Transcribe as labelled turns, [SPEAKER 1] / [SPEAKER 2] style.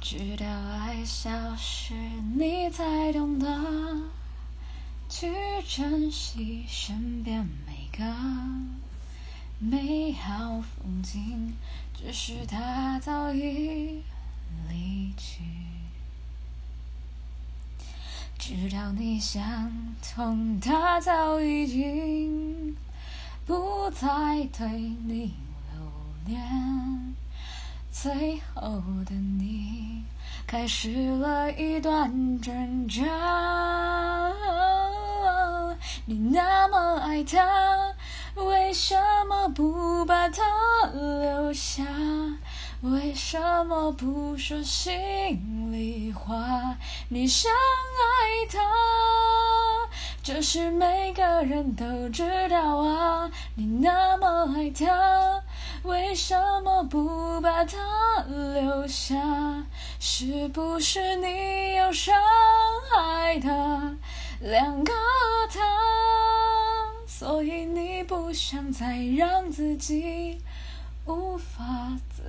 [SPEAKER 1] 直到爱消失，你才懂得去珍惜身边每个美好风景，只是它早已离去。直到你想通，它早已经不再对你留恋。最后的你，开始了一段挣扎。你那么爱他，为什么不把他留下？为什么不说心里话？你想爱他，这是每个人都知道啊。你那么爱他。为什么不把把他留下？是不是你有伤害他两个他？所以你不想再让自己无法自。